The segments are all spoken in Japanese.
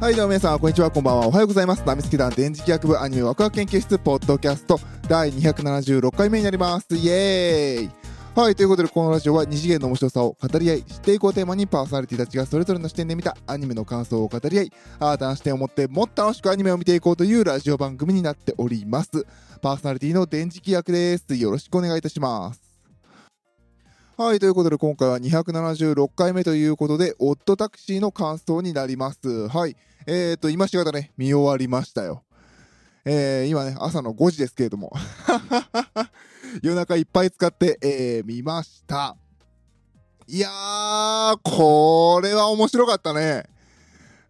はい、どうも皆さん、こんにちは、こんばんは。おはようございます。ナミスケ団電磁気学部アニメワクワク研究室ポッドキャスト第276回目になります。イエーイはい、ということで、このラジオは二次元の面白さを語り合い、知っていこうテーマにパーソナリティたちがそれぞれの視点で見たアニメの感想を語り合い、新たな視点を持ってもっと楽しくアニメを見ていこうというラジオ番組になっております。パーソナリティの電磁気役です。よろしくお願いいたします。はい、ということで今回は276回目ということで、オットタクシーの感想になります。はい。えーと、今しがたね、見終わりましたよ。えー、今ね、朝の5時ですけれども。夜中いっぱい使って、えー、見ました。いやー、これは面白かったね。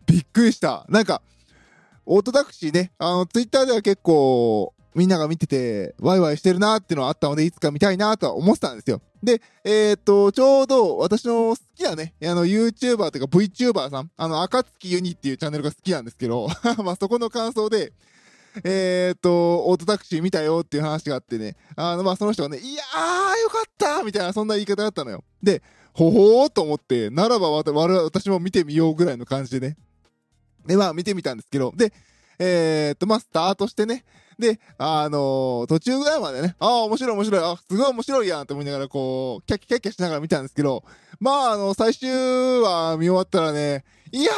びっくりした。なんか、オートタクシーね、あの、ツイッターでは結構、みんなが見てて、ワイワイしてるなっていうのはあったので、いつか見たいなとは思ってたんですよ。で、えっ、と、ちょうど私の好きなね、あの、YouTuber というか VTuber さん、あの、赤月ユニっていうチャンネルが好きなんですけど、まあそこの感想で、えっ、と、オートタクシー見たよっていう話があってね、あの、まあその人がね、いやー、よかったみたいな、そんな言い方だったのよ。で、ほほーと思って、ならばわ私も見てみようぐらいの感じでね。で、まあ見てみたんですけど、で、えっ、と、まあスタートしてね、で、あのー途中ぐらいまでね、ああ、面白い面白い、あすごい面白いやんって思いながら、こう、キャッキャッキャキャしながら見たんですけど、まあ、あの、最終話見終わったらね、いや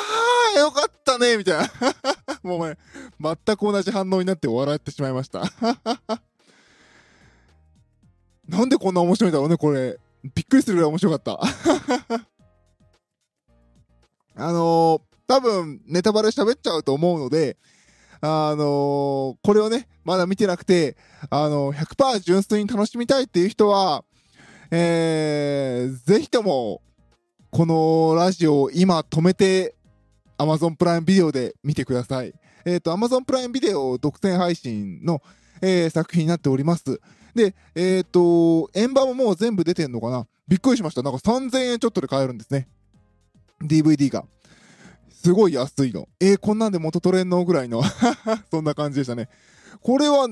ー、よかったね、みたいな。もうね、全く同じ反応になって笑ってしまいました。なんでこんな面白いんだろうね、これ。びっくりするぐらい面白かった。あのー多分、ネタバレ喋っちゃうと思うので、あのこれをね、まだ見てなくて、あのー、100%純粋に楽しみたいっていう人は、えー、ぜひとも、このラジオを今止めて、Amazon プライムビデオで見てください。えっ、と、Amazon プライムビデオ独占配信の、えー作品になっております。で、えっ、と、円盤ももう全部出てんのかな？びっくりしました。なんか3000円ちょっとで買えるんですね。DVD が。すごい安いの。えー、こんなんで元取れんの？ぐらいの。そんな感じでしたね。これは、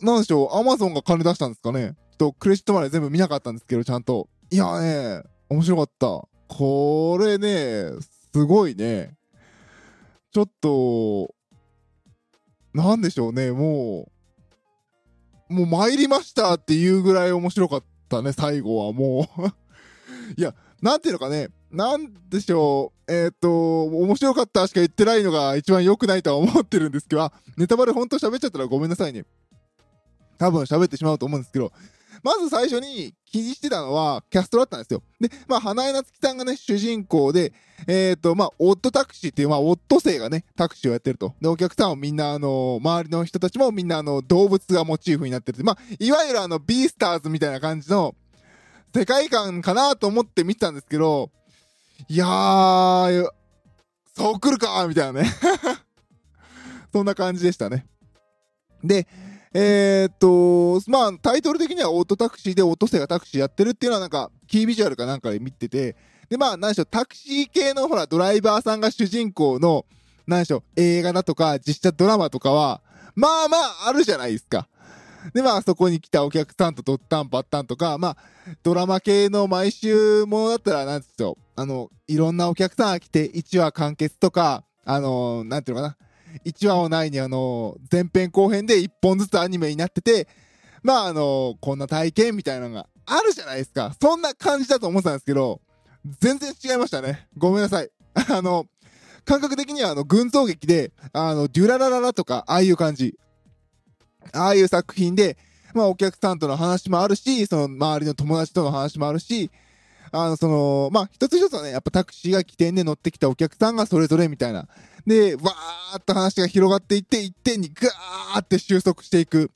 なんでしょう、アマゾンが金出したんですかね？ちょっとクレジットまで全部見なかったんですけど、ちゃんと。いやね、面白かった。これね、すごいね。ちょっと、なんでしょうね、もう、もう参りましたっていうぐらい面白かったね、最後はもう。いや、なんていうのかね、なんでしょう、えっ、と、面白かったしか言ってないのが一番良くないとは思ってるんですけど、ネタバレ本当喋っちゃったらごめんなさいね。多分喋ってしまうと思うんですけど、まず最初に気にしてたのはキャストだったんですよ。で、まあ、花江夏樹さんがね、主人公で、えっ、と、まあ、オットタクシーっていう、まあ、オット生がね、タクシーをやってると。で、お客さんもみんな、あの、周りの人たちもみんな、あの、動物がモチーフになってる。まあ、いわゆるあの、ビースターズみたいな感じの世界観かなと思って見てたんですけど、いやー、そう来るかみたいなね。そんな感じでしたね。で、えー、っと、まあ、タイトル的にはオートタクシーでオートセがタクシーやってるっていうのはなんか、キービジュアルかなんかで見てて、で、まあ、何でしょう、タクシー系のほら、ドライバーさんが主人公の、何でしょう、映画だとか、実写ドラマとかは、まあまあ、あるじゃないですか。で、まあ、そこに来たお客さんとドッタンパッタンとか、まあ、ドラマ系の毎週ものだったら、なんですよ、あの、いろんなお客さんが来て、1話完結とか、あの、なんていうのかな、1話をないに、あの、前編後編で1本ずつアニメになってて、まあ、あの、こんな体験みたいなのがあるじゃないですか。そんな感じだと思ってたんですけど、全然違いましたね。ごめんなさい。あの、感覚的には、あの、群像劇で、あの、デュララララとか、ああいう感じ。ああいう作品で、まあ、お客さんとの話もあるし、その、周りの友達との話もあるし、あの、その、まあ、一つ一つはね、やっぱタクシーが起点で乗ってきたお客さんがそれぞれみたいな。で、わーっと話が広がっていって、一点にガーって収束していく、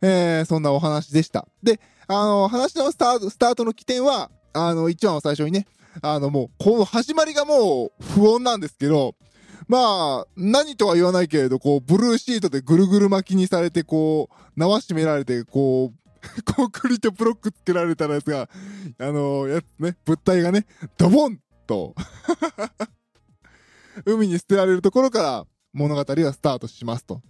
えー、そんなお話でした。で、あの、話のスタート、スタートの起点は、あの、一話の最初にね、あの、もう、この始まりがもう不穏なんですけど、まあ、何とは言わないけれど、こう、ブルーシートでぐるぐる巻きにされて、こう、縄締められて、こう、コンクリートブロックつけられたやつが、あのやつね、物体がね、ドボンと、海に捨てられるところから物語はスタートしますと。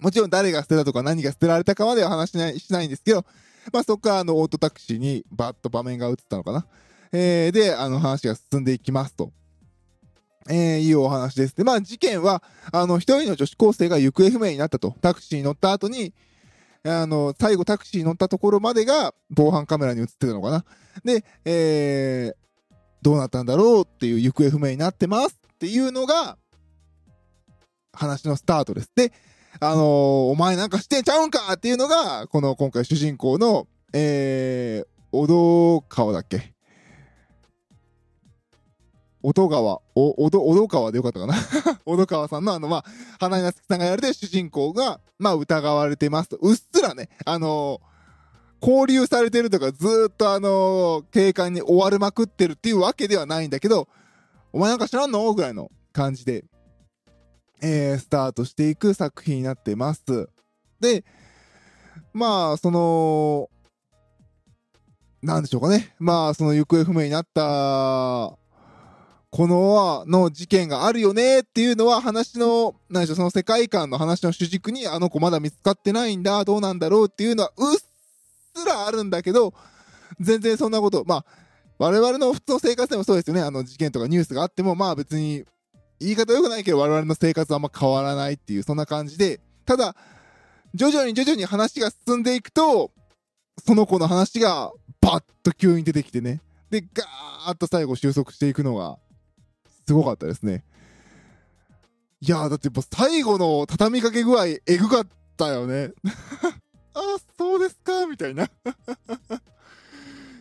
もちろん誰が捨てたとか何が捨てられたかまでは話しないしないんですけど、まあそこからあのオートタクシーにバッと場面が映ったのかな。えー、で、あの話が進んでいきますと。えー、いうお話です。で、まあ事件は、あの、一人の女子高生が行方不明になったと。タクシーに乗った後に、あの、最後タクシーに乗ったところまでが防犯カメラに映ってたのかな。で、えー、どうなったんだろうっていう行方不明になってますっていうのが、話のスタートです。で、あのー、お前なんかしてちゃうんかっていうのが、この今回主人公の、えー、小戸川だっけ？音川、お、おど、おど川でよかったかな 小戸川さんのあの、まあ、花井夏樹さんがやられて主人公が、まあ、疑われてますと。うっすらね、あのー、交流されてるとか、ずっとあのー、警官に追われまくってるっていうわけではないんだけど、お前なんか知らんの？ぐらいの感じで、えー、スタートしていく作品になってます。で、まあ、その、なんでしょうかね。まあ、その行方不明になったこのの事件があるよねっていうのは話の、何でしょう、その世界観の話の主軸にあの子まだ見つかってないんだ、どうなんだろうっていうのはうっすらあるんだけど、全然そんなこと、まあ、我々の普通の生活でもそうですよね。あの事件とかニュースがあっても、まあ別に、言い方良くないけど我々の生活はあんま変わらないっていう、そんな感じで、ただ、徐々に徐々に話が進んでいくと、その子の話がバッと急に出てきてね。で、ガーッと最後収束していくのが、すごかったですね。いや、だってやっぱ最後の畳みかけ具合、えぐかったよね。あ、そうですか、みたいな。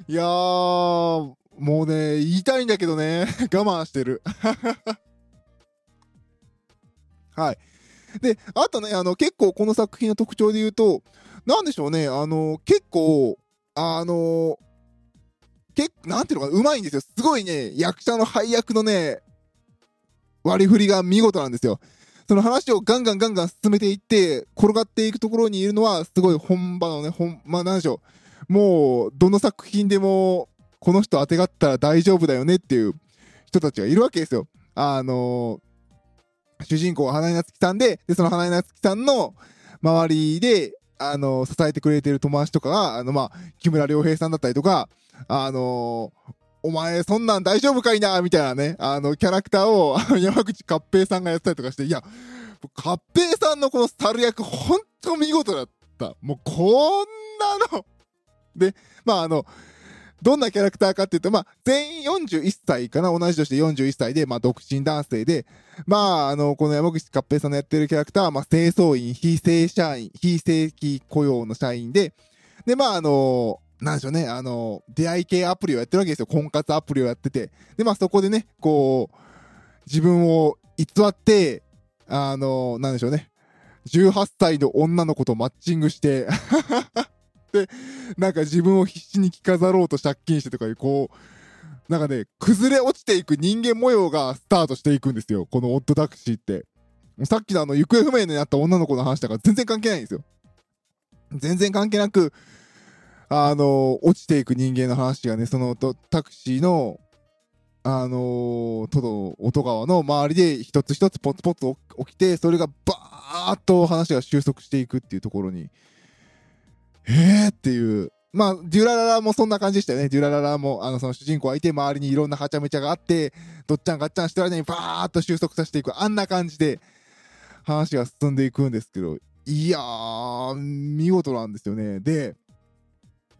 いやー、もうね、言いたいんだけどね、我慢してる。はい。で、あとね、あの、結構この作品の特徴で言うと、なんでしょうね、あの、結構、あの、結なんていうのかな、うまいんですよ。すごいね、役者の配役のね、割り振りが見事なんですよ。その話をガンガンガンガン進めていって、転がっていくところにいるのは、すごい本場のね、本、まあなんでしょう。もう、どの作品でも、この人当てがったら大丈夫だよねっていう人たちがいるわけですよ。あのー、主人公は花井夏樹さんで、で、その花井夏樹さんの周りで、あのー、支えてくれてる友達とかが、あの、まあ、木村良平さんだったりとか、あのー、お前そんなん大丈夫かいな？みたいなね、あの、キャラクターを山口勝平さんがやったりとかして、いや、勝平さんのこの猿役、ほんと見事だった。もうこんなの。で、まああの、どんなキャラクターかっていうと、まあ、全員41歳かな？同じ年で41歳で、まあ、独身男性で、まあ、あの、この山口勝平さんのやってるキャラクターは、まあ、清掃員、非正社員、非正規雇用の社員で、で、まあ、あの、なんでしょうね、あの、出会い系アプリをやってるわけですよ。婚活アプリをやってて。で、まあそこでね、こう、自分を偽って、あの、なんでしょうね。18歳の女の子とマッチングして で、なんか自分を必死に着飾ろうと借金してとかいう、こう、なんかね、崩れ落ちていく人間模様がスタートしていくんですよ。このオッドタクシーって。さっきのあの、行方不明になった女の子の話だか全然関係ないんですよ。全然関係なく、あの、落ちていく人間の話がね、そのとタクシーの、あのトド、音川の周りで一つ一つポツポツ起きて、それがバーッと話が収束していくっていうところに、えーっていう、まあ、デュラララもそんな感じでしたよね。デュラララも、あの、その主人公がいて、周りにいろんなはちゃめちゃがあって、どっちゃんガッチャンしてる間にバーッと収束させていく。あんな感じで、話が進んでいくんですけど、いやー、見事なんですよね。で、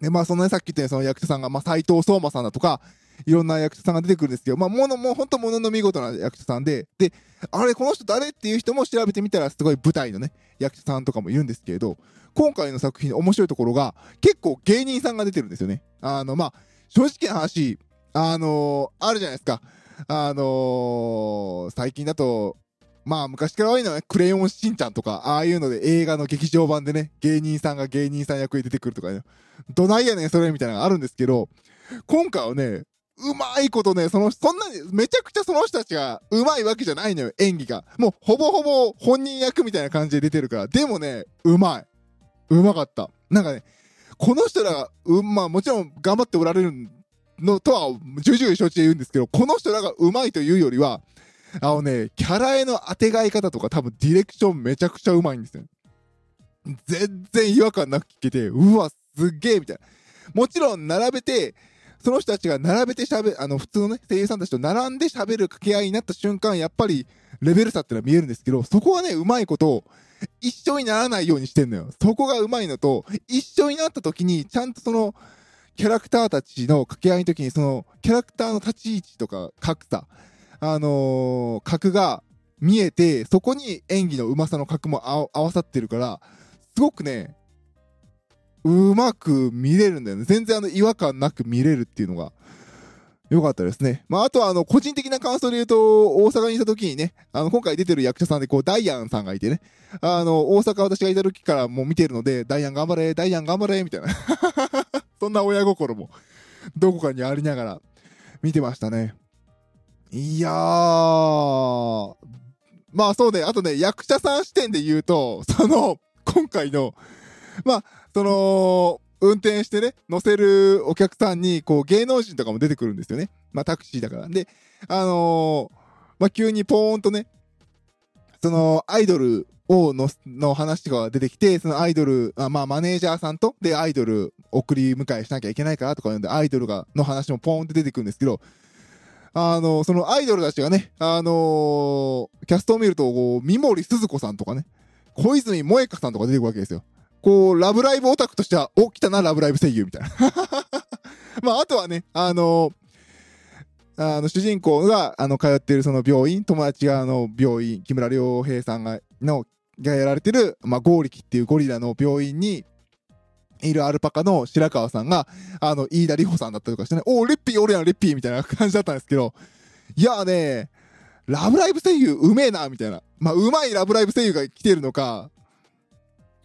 で、まあ、そのね、さっき言ったようにその役者さんが、まあ、斎藤聡馬さんだとか、いろんな役者さんが出てくるんですけど、まあ、もの、もう本当ものの見事な役者さんで、で、あれ、この人誰っていう人も調べてみたら、すごい舞台のね、役者さんとかもいるんですけれど、今回の作品の面白いところが、結構芸人さんが出てるんですよね。あの、まあ、正直な話、あのー、あるじゃないですか。あのー、最近だと、まあ昔から多いのは、ね、クレヨンしんちゃんとか、ああいうので映画の劇場版でね、芸人さんが芸人さん役に出てくるとかね、どないやねんそれみたいなのがあるんですけど、今回はね、うまいことね、その、そんなに、めちゃくちゃその人たちがうまいわけじゃないのよ、演技が。もう、ほぼほぼ本人役みたいな感じで出てるから、でもね、うまい。うまかった。なんかね、この人らが、うん、まあもちろん頑張っておられるのとは、重々承知で言うんですけど、この人らがうまいというよりは、あのね、キャラへの当てがい方とか多分ディレクションめちゃくちゃうまいんですよ。全然違和感なく聞けて、うわ、すっげえみたいな。もちろん並べて、その人たちが並べて喋あの、普通のね、声優さんたちと並んで喋る掛け合いになった瞬間、やっぱり、レベル差ってのは見えるんですけど、そこはね、うまいこと、一緒にならないようにしてんのよ。そこがうまいのと、一緒になった時に、ちゃんとその、キャラクターたちの掛け合いの時に、その、キャラクターの立ち位置とか、格差、あのー、格が見えて、そこに演技のうまさの格も合わさってるから、すごくね、うまく見れるんだよね。全然あの違和感なく見れるっていうのが、よかったですね。まあ、あとは、あの、個人的な感想で言うと、大阪にいた時にね、あの、今回出てる役者さんで、こう、ダイアンさんがいてね、あの、大阪私がいた時からもう見てるので、ダイアン頑張れ、ダイアン頑張れ、みたいな。そんな親心も、どこかにありながら、見てましたね。いやー、まあそうね、あとね、役者さん視点で言うと、その、今回の、まあ、その、運転してね、乗せるお客さんに、こう、芸能人とかも出てくるんですよね。まあ、タクシーだから。で、あのー、まあ、急にポーンとね、その、アイドルをの、の話とかが出てきて、そのアイドル、あまあ、マネージャーさんと、で、アイドル送り迎えしなきゃいけないからとか言うんで、アイドルが、の話もポーンって出てくるんですけど、あの、そのアイドルたちがね、あのー、キャストを見ると、こう、三森鈴子さんとかね、小泉萌香さんとか出てくるわけですよ。こう、ラブライブオタクとしては、お、来たな、ラブライブ声優みたいな。まあ、あとはね、あのー、あの、主人公が、あの、通っているその病院、友達があの、病院、木村良平さんが、の、がやられてる、まあ、ゴーリキっていうゴリラの病院に、いるアルパカの白川さんが、あの、飯田里穂さんだったりとかしてね、おー、レッピー、俺やん、レッピーみたいな 感じだったんですけど、いやーね、ラブライブ声優うめえな、みたいな。まあ、うまいラブライブ声優が来てるのか、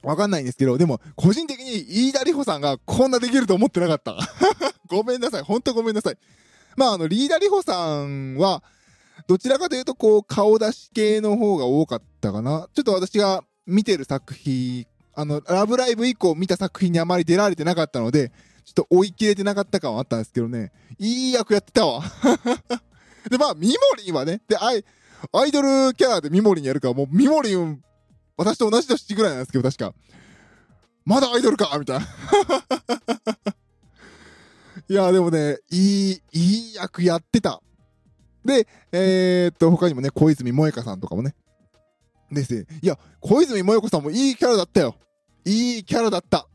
わかんないんですけど、でも、個人的に飯田里穂さんがこんなできると思ってなかった。ごめんなさい。ほんとごめんなさい。まあ、あの、リーダー里穂さんは、どちらかというと、こう、顔出し系の方が多かったかな。ちょっと私が見てる作品、あの、ラブライブ以降見た作品にあまり出られてなかったので、ちょっと追い切れてなかった感はあったんですけどね。いい役やってたわ。で、まあ、ミモリンはね、で、アイ、アイドルキャラでミモリンやるから、もうミモリン私と同じ年ぐらいなんですけど、確か。まだアイドルかみたいな。いや、でもね、いい、いい役やってた。で、えー、っと、他にもね、小泉萌香さんとかもね。ですね。いや、小泉萌香さんもいいキャラだったよ。いいキャラだった。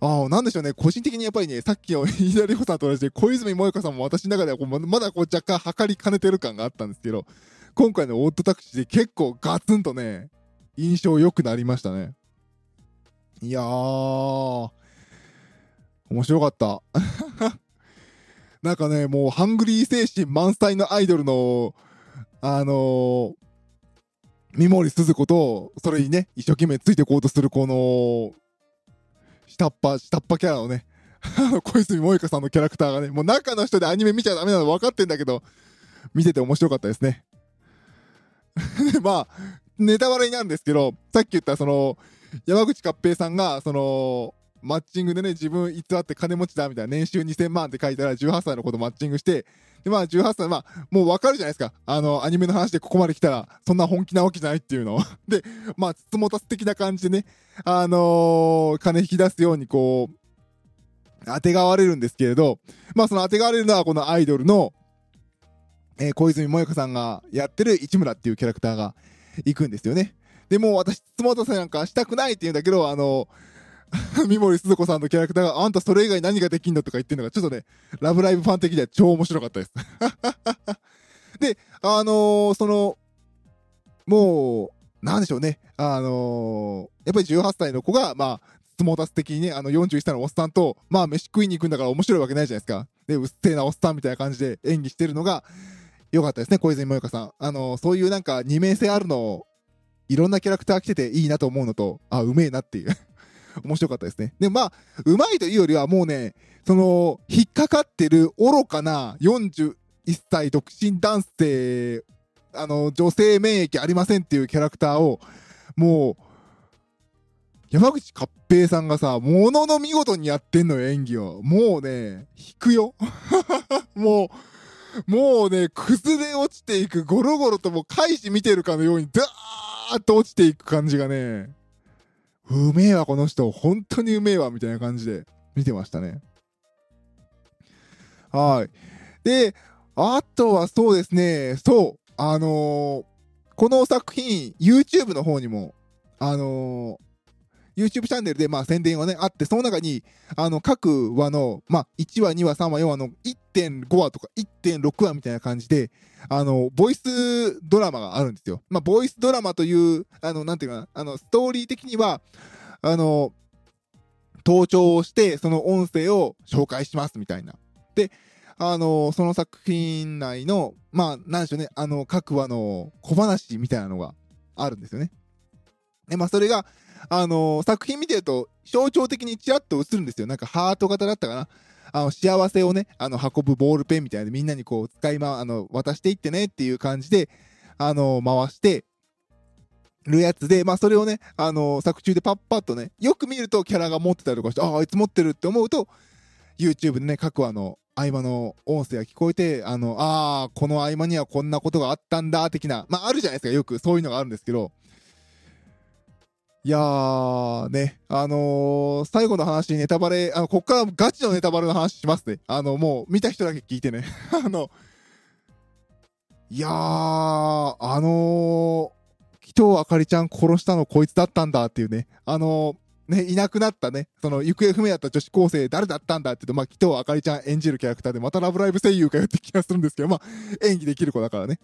ああ、なんでしょうね。個人的にやっぱりね、さっきの飯田里穂さんと同じで、小泉萌香さんも私の中ではこうまだこう若干測りかねてる感があったんですけど、今回のオートタクシーで結構ガツンとね、印象良くなりましたね。いやー、面白かった。なんかね、もうハングリー精神満載のアイドルの、あのー、三森鈴子と、それにね、一生懸命ついていこうとするこの、下っ端、下っ端キャラのね、小泉萌香さんのキャラクターがね、もう中の人でアニメ見ちゃダメなの分かってんだけど、見てて面白かったですねで。まあ、ネタバレになるんですけど、さっき言ったその、山口勝平さんが、その、マッチングでね、自分偽って金持ちだみたいな、年収2000万って書いたら18歳の子とマッチングして、で、まあ18歳、まあ、もうわかるじゃないですか。あの、アニメの話でここまで来たら、そんな本気なわけじゃないっていうの。で、まあ、つつもたす的な感じでね、あのー、金引き出すようにこう、当てがわれるんですけれど、まあその当てがわれるのはこのアイドルの、えー、小泉萌香さんがやってる市村っていうキャラクターが行くんですよね。で、も私、質問とせなんかしたくないって言うんだけど、あの、三森鈴子さんのキャラクターが、あんたそれ以外何ができんのとか言ってんのが、ちょっとね、ラブライブファン的には超面白かったです。で、あのー、その、もう、なんでしょうね、あのー、やっぱり18歳の子が、まあ、相撲出す的にね、あの41歳のおっさんと、まあ飯食いに行くんだから面白いわけないじゃないですか。で、うっせえなおっさんみたいな感じで演技してるのが、良かったですね、小泉萌香さん。あのー、そういうなんか二面性あるのをいろんなキャラクター来てていいなと思うのと、あ、うめえなっていう面白かったですね。で、まあ、うまいというよりはもうね、その、引っかかってる愚かな41歳独身男性、あの、女性免疫ありませんっていうキャラクターを、もう、山口勝平さんがさ、ものの見事にやってんのよ、演技を。もうね、引くよ。もう、もうね、崩れ落ちていく、ゴロゴロともう、開始見てるかのように、ダーーっと落ちていく感じがね、うめえわ、この人。本当にうめえわ、みたいな感じで見てましたね。はい。で、あとはそうですね、そう、あのーこの作品、YouTube の方にも、あの YouTube チャンネルで、まあ、宣伝がね、あって、その中に、あの、各話の、まあ、1話、2話、3話、4話の1.5話とか1.6話みたいな感じで、あの、ボイスドラマがあるんですよ。まあ、ボイスドラマという、あの、なんていうかな、あの、ストーリー的には、あの、登場して、その音声を紹介しますみたいな。で、あの、その作品内の、まあ、なんでしょうね、あの、各話の小話みたいなのがあるんですよね。で、まあ、それが、あの作品見てると、象徴的にチラッと映るんですよ。なんかハート型だったかな。あの、幸せをね、あの、運ぶボールペンみたいなみんなにこう、使いま、あの、渡していってねっていう感じで、あの、回して、るやつで、まあ、それをね、あの作中でパッパッとね、よく見るとキャラが持ってたりとかして、ああ、あいつ持ってるって思うと、YouTube でね、各話の合間の音声が聞こえて、あの、ああ、この合間にはこんなことがあったんだ、的な、まあ、あるじゃないですか、よくそういうのがあるんですけど、いやー、ね、あのー最後の話、ネタバレ、あの、こっからガチのネタバレの話しますね。あの、もう、見た人だけ聞いてね。あの、いやー、あのー、紀藤あかりちゃん殺したのこいつだったんだっていうね、あのーね、いなくなったね、その行方不明だった女子高生誰だったんだって言うと、まあ、紀藤あかりちゃん演じるキャラクターで、またラブライブ声優かよって気がするんですけど、まあ、演技できる子だからね。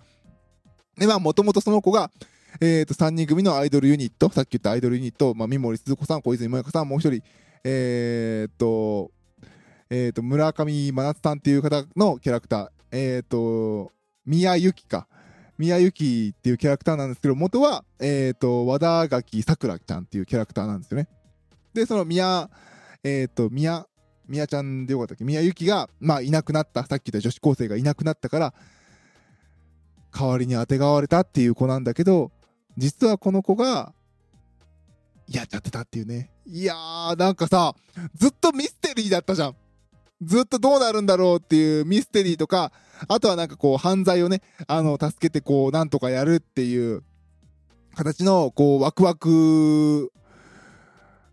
で、まあ、もともとその子が、えっ、と、3人組のアイドルユニット、さっき言ったアイドルユニット、まあ、三森鈴子さん、小泉萌香さん、もう一人、えっ、と、えっ、と、村上真夏さんっていう方のキャラクター、えっ、と、宮由紀か。宮由紀っていうキャラクターなんですけど、元は、えっ、と、和田垣さくらちゃんっていうキャラクターなんですよね。で、その宮、えっ、と、宮、宮ちゃんでよかったっけ？宮由紀が、まあ、いなくなった、さっき言った女子高生がいなくなったから、代わりに当てがわれたっていう子なんだけど、実はこの子が、やっちゃってたっていうね。いやー、なんかさ、ずっとミステリーだったじゃん。ずっとどうなるんだろうっていうミステリーとか、あとはなんかこう犯罪をね、あの、助けてこう、なんとかやるっていう形の、こう、ワクワク、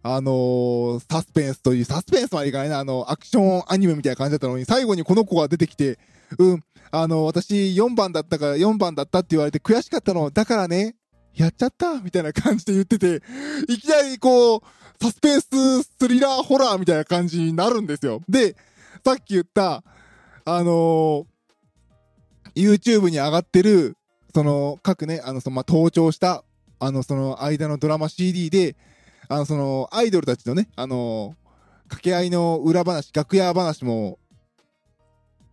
あのーサスペンスという、サスペンスまでいかないな、あの、アクションアニメみたいな感じだったのに、最後にこの子が出てきて、うん、あの、私4番だったから4番だったって言われて悔しかったの。だからね、やっちゃったみたいな感じで言ってて、いきなりこう、サスペンススリラーホラーみたいな感じになるんですよ。で、さっき言った、あのー YouTube に上がってる、その、各ね、あの、その、まあ、登場した、あの、その、間のドラマ CD で、あの、その、アイドルたちのね、あのー掛け合いの裏話、楽屋話も、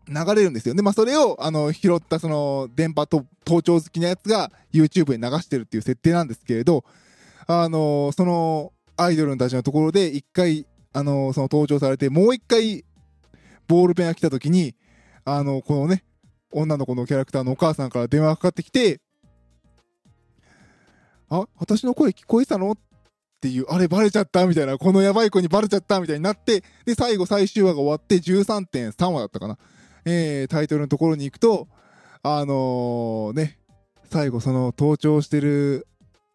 流れるんですよ。で、まあ、それを、あの、拾った、その、電波と、盗聴好きなやつが YouTube に流してるっていう設定なんですけれど、あの、その、アイドルたちのところで、一回、あの、その登場されて、もう一回、ボールペンが来た時に、あの、このね、女の子のキャラクターのお母さんから電話がかかってきて、あ、私の声聞こえてたの？っていう、あれバレちゃったみたいな、このやばい子にバレちゃったみたいになって、で、最後最終話が終わって13.3話だったかな。えー、タイトルのところに行くと、あのね、最後その盗聴してる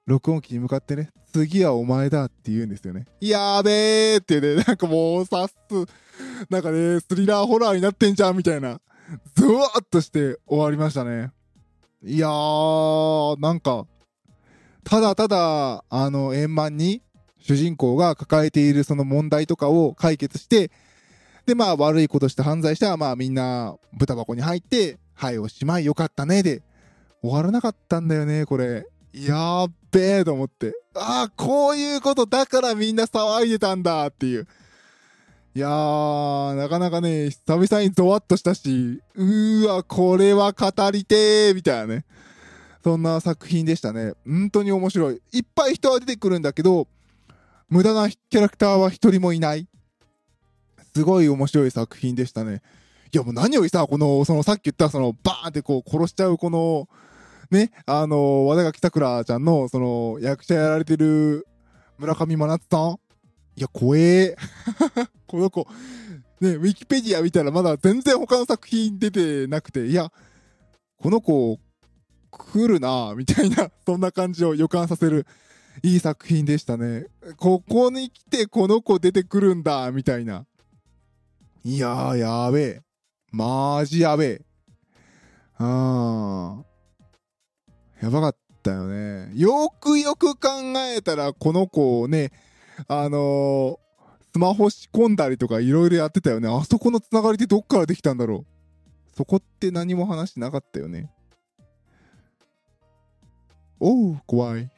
録音機に向かってね、次はお前だって言うんですよね。やーべーってね、なんかもうさっす、なんかね、スリラーホラーになってんじゃんみたいな、ズワーっとして終わりましたね。いやー、なんか、ただただ、あの、円満に主人公が抱えているその問題とかを解決して、で、まあ悪いことして犯罪したら、まあみんな豚箱に入って、はい、おしまいよかったね、で、終わらなかったんだよね、これ。やっべえと思って。ああ、こういうことだからみんな騒いでたんだっていう。いやー、なかなかね、久々にゾワッとしたし、うーわ、これは語りてーみたいなね。そんな作品でしたね。本当に面白い。いっぱい人は出てくるんだけど、無駄なキャラクターは一人もいない。すごい面白い作品でしたね。いやもう何よりさ、この、そのさっき言ったそのバーンってこう殺しちゃうこの、ね、あの、和田垣さくらちゃんのその役者やられてる村上真夏さんいや、怖え。この子、ね、ウィキペディア見たらまだ全然他の作品出てなくて、いや、この子、来るなみたいな、そんな感じを予感させる、いい作品でしたね。ここに来てこの子出てくるんだみたいな。いやー、やべえ。マジやべえ。あー。やばかったよね。よくよく考えたら、この子をね、あのー、スマホ仕込んだりとかいろいろやってたよね。あそこのつながりってどっからできたんだろう。そこって何も話してなかったよね。おう、怖い。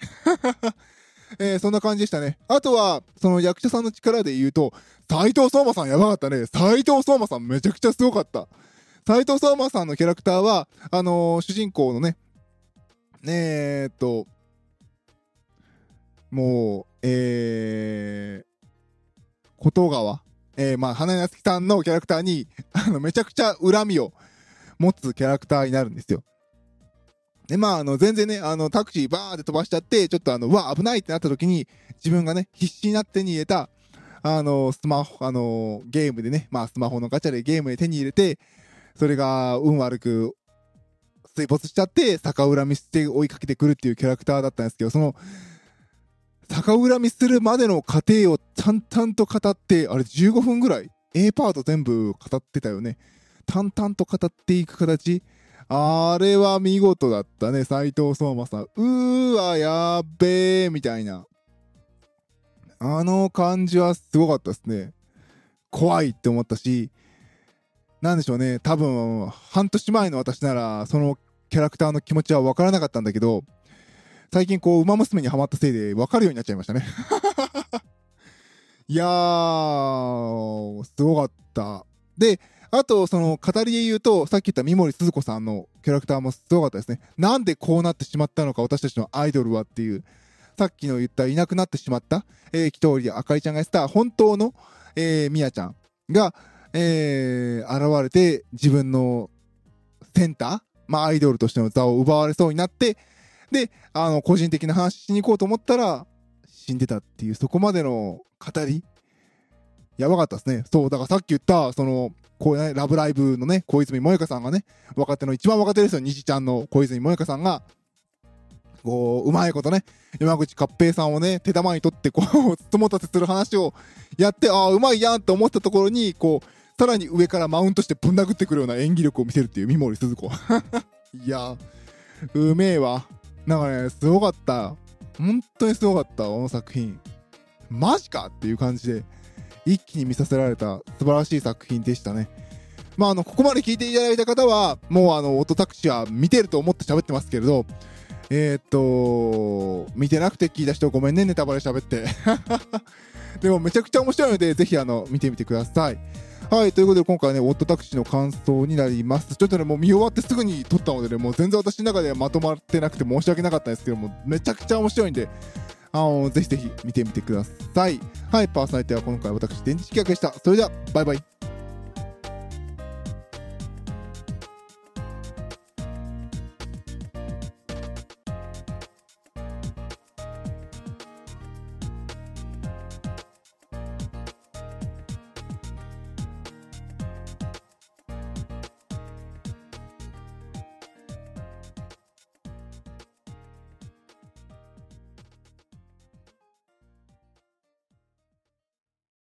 えー、そんな感じでしたね。あとは、その役者さんの力で言うと、斎藤相馬さんやばかったね。斎藤相馬さんめちゃくちゃすごかった。斎藤相馬さんのキャラクターは、あのー、主人公のね、え、っと、もう、えー、琴川、えー、まあ、花屋月さんのキャラクターに、あの、めちゃくちゃ恨みを持つキャラクターになるんですよ。で、まあ、あの、全然ね、あの、タクシーバーって飛ばしちゃって、ちょっとあの、うわ、危ないってなった時に、自分がね、必死になって手に入れた、あの、スマホ、あの、ゲームでね、まあ、スマホのガチャでゲームで手に入れて、それが運悪く水没しちゃって逆恨みして追いかけてくるっていうキャラクターだったんですけど、その、逆恨みするまでの過程を淡々と語って、あれ15分ぐらい ?A パート全部語ってたよね。淡々と語っていく形。あれは見事だったね、斎藤聡馬さん。うーわ、やっべー、みたいな。あの感じはすごかったですね。怖いって思ったし、なんでしょうね、多分、半年前の私なら、そのキャラクターの気持ちは分からなかったんだけど、最近こう、馬娘にはまったせいで分かるようになっちゃいましたね。いやー、すごかった。で、あと、その、語りで言うと、さっき言った三森鈴子さんのキャラクターもすごかったですね。なんでこうなってしまったのか、私たちのアイドルはっていう、さっきの言ったいなくなってしまった、えー、一人あかりちゃんがやってた本当の、えー、みやちゃんが、えー、現れて自分のセンター、まあアイドルとしての座を奪われそうになって、で、あの、個人的な話しに行こうと思ったら、死んでたっていう、そこまでの語り、やばかったですね。そう、だからさっき言った、その、こうね、ラブライブのね、小泉萌香さんがね、若手の一番若手ですよ、西ちゃんの小泉萌香さんが、こう、うまいことね、山口勝平さんをね、手玉に取って、こう、つもたてする話をやって、ああ、うまいやんって思ったところに、こう、さらに上からマウントしてぶん殴ってくるような演技力を見せるっていう三森鈴子。いやうめえわ。なんかね、すごかった。本当にすごかった、この作品。マジかっていう感じで、一気に見させられた素晴らしい作品でしたね。まあ、あの、ここまで聞いていただいた方は、もうあの、オトタクシーは見てると思って喋ってますけれど、えー、っと、見てなくて聞いた人ごめんね、ネタバレ喋って。でもめちゃくちゃ面白いので、ぜひあの、見てみてください。はい、ということで今回ね、オットタクシーの感想になります。ちょっとね、もう見終わってすぐに撮ったのでね、もう全然私の中ではまとまってなくて申し訳なかったんですけども、めちゃくちゃ面白いんで、あの、ぜひぜひ見てみてください。はい、パーソナリティは今回私、電池企画でした。それでは、バイバイ。